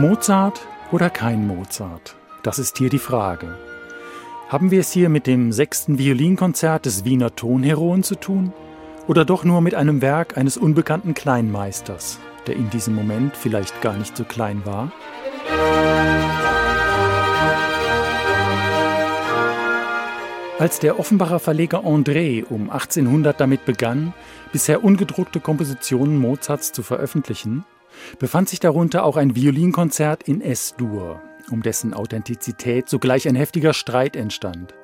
Mozart oder kein Mozart? Das ist hier die Frage. Haben wir es hier mit dem sechsten Violinkonzert des Wiener Tonheroen zu tun? Oder doch nur mit einem Werk eines unbekannten Kleinmeisters, der in diesem Moment vielleicht gar nicht so klein war? Als der Offenbacher Verleger André um 1800 damit begann, bisher ungedruckte Kompositionen Mozarts zu veröffentlichen, befand sich darunter auch ein Violinkonzert in S-Dur, um dessen Authentizität sogleich ein heftiger Streit entstand.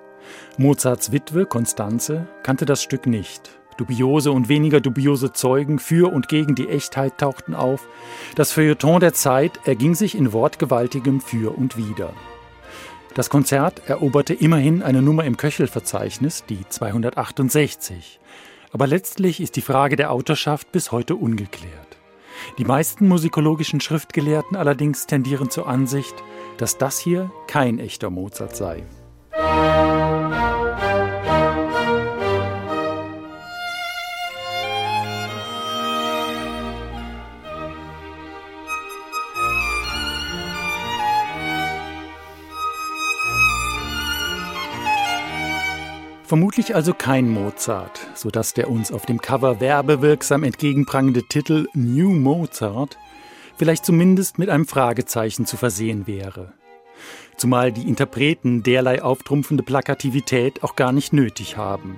Mozarts Witwe Constanze kannte das Stück nicht. Dubiose und weniger dubiose Zeugen für und gegen die Echtheit tauchten auf. Das Feuilleton der Zeit erging sich in wortgewaltigem Für und Wider. Das Konzert eroberte immerhin eine Nummer im Köchelverzeichnis, die 268. Aber letztlich ist die Frage der Autorschaft bis heute ungeklärt. Die meisten musikologischen Schriftgelehrten allerdings tendieren zur Ansicht, dass das hier kein echter Mozart sei. Vermutlich also kein Mozart, sodass der uns auf dem Cover werbewirksam entgegenprangende Titel New Mozart vielleicht zumindest mit einem Fragezeichen zu versehen wäre. Zumal die Interpreten derlei auftrumpfende Plakativität auch gar nicht nötig haben.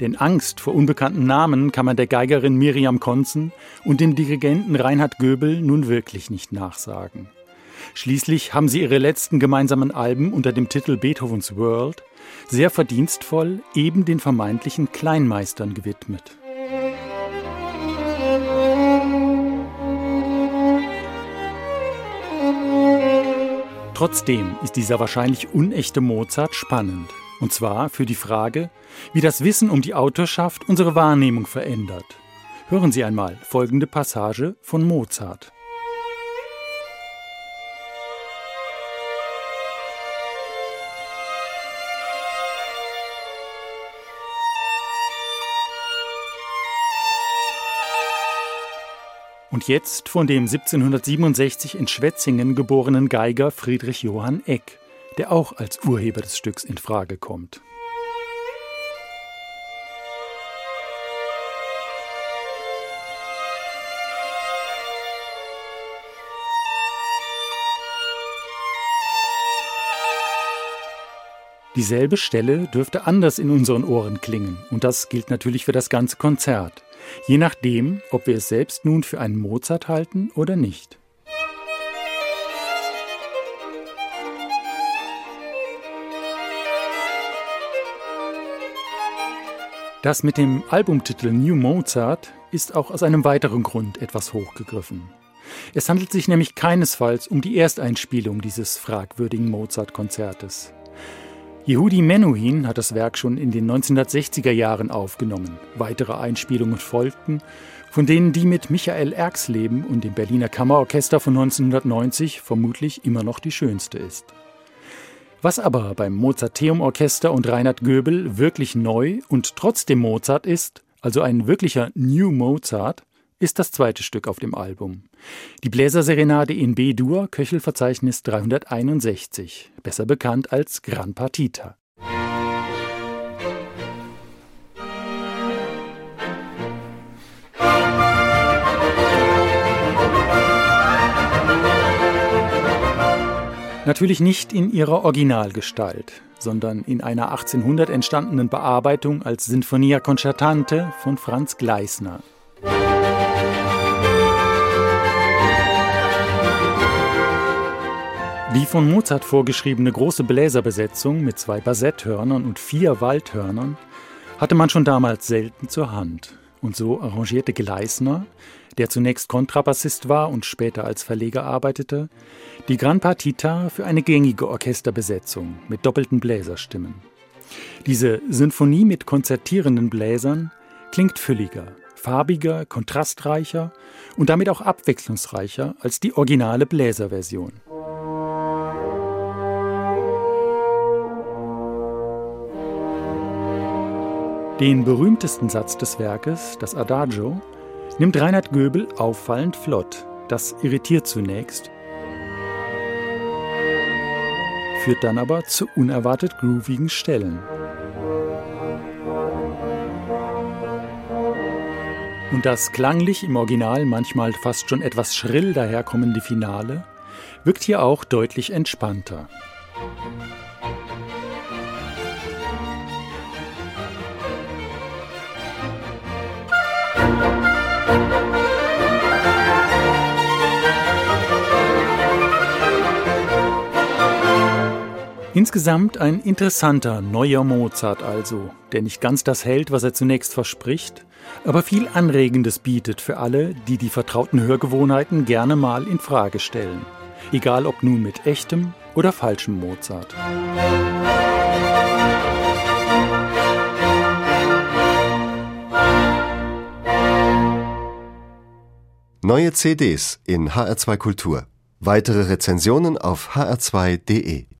Denn Angst vor unbekannten Namen kann man der Geigerin Miriam Konzen und dem Dirigenten Reinhard Göbel nun wirklich nicht nachsagen. Schließlich haben sie ihre letzten gemeinsamen Alben unter dem Titel Beethovens World sehr verdienstvoll eben den vermeintlichen Kleinmeistern gewidmet. Trotzdem ist dieser wahrscheinlich unechte Mozart spannend. Und zwar für die Frage, wie das Wissen um die Autorschaft unsere Wahrnehmung verändert. Hören Sie einmal folgende Passage von Mozart. Und jetzt von dem 1767 in Schwetzingen geborenen Geiger Friedrich Johann Eck, der auch als Urheber des Stücks in Frage kommt. Dieselbe Stelle dürfte anders in unseren Ohren klingen, und das gilt natürlich für das ganze Konzert je nachdem, ob wir es selbst nun für einen Mozart halten oder nicht. Das mit dem Albumtitel New Mozart ist auch aus einem weiteren Grund etwas hochgegriffen. Es handelt sich nämlich keinesfalls um die Ersteinspielung dieses fragwürdigen Mozart-Konzertes. Yehudi Menuhin hat das Werk schon in den 1960er Jahren aufgenommen. Weitere Einspielungen folgten, von denen die mit Michael Erxleben und dem Berliner Kammerorchester von 1990 vermutlich immer noch die schönste ist. Was aber beim Mozarteum Orchester und Reinhard Göbel wirklich neu und trotzdem Mozart ist, also ein wirklicher New Mozart, ist das zweite Stück auf dem Album. Die Bläserserenade in B-Dur, Köchelverzeichnis 361, besser bekannt als Gran Partita. Natürlich nicht in ihrer Originalgestalt, sondern in einer 1800 entstandenen Bearbeitung als Sinfonia Concertante von Franz Gleisner. Die von Mozart vorgeschriebene große Bläserbesetzung mit zwei Bassetthörnern und vier Waldhörnern hatte man schon damals selten zur Hand. Und so arrangierte Gleisner, der zunächst Kontrabassist war und später als Verleger arbeitete, die Gran Partita für eine gängige Orchesterbesetzung mit doppelten Bläserstimmen. Diese Sinfonie mit konzertierenden Bläsern klingt fülliger, farbiger, kontrastreicher und damit auch abwechslungsreicher als die originale Bläserversion. Den berühmtesten Satz des Werkes, das Adagio, nimmt Reinhard Göbel auffallend flott. Das irritiert zunächst. führt dann aber zu unerwartet groovigen Stellen. Und das klanglich im Original manchmal fast schon etwas schrill daherkommende Finale wirkt hier auch deutlich entspannter. Insgesamt ein interessanter neuer Mozart also, der nicht ganz das hält, was er zunächst verspricht, aber viel Anregendes bietet für alle, die die vertrauten Hörgewohnheiten gerne mal in Frage stellen. Egal ob nun mit echtem oder falschem Mozart. Neue CDs in HR2 Kultur. Weitere Rezensionen auf hr2.de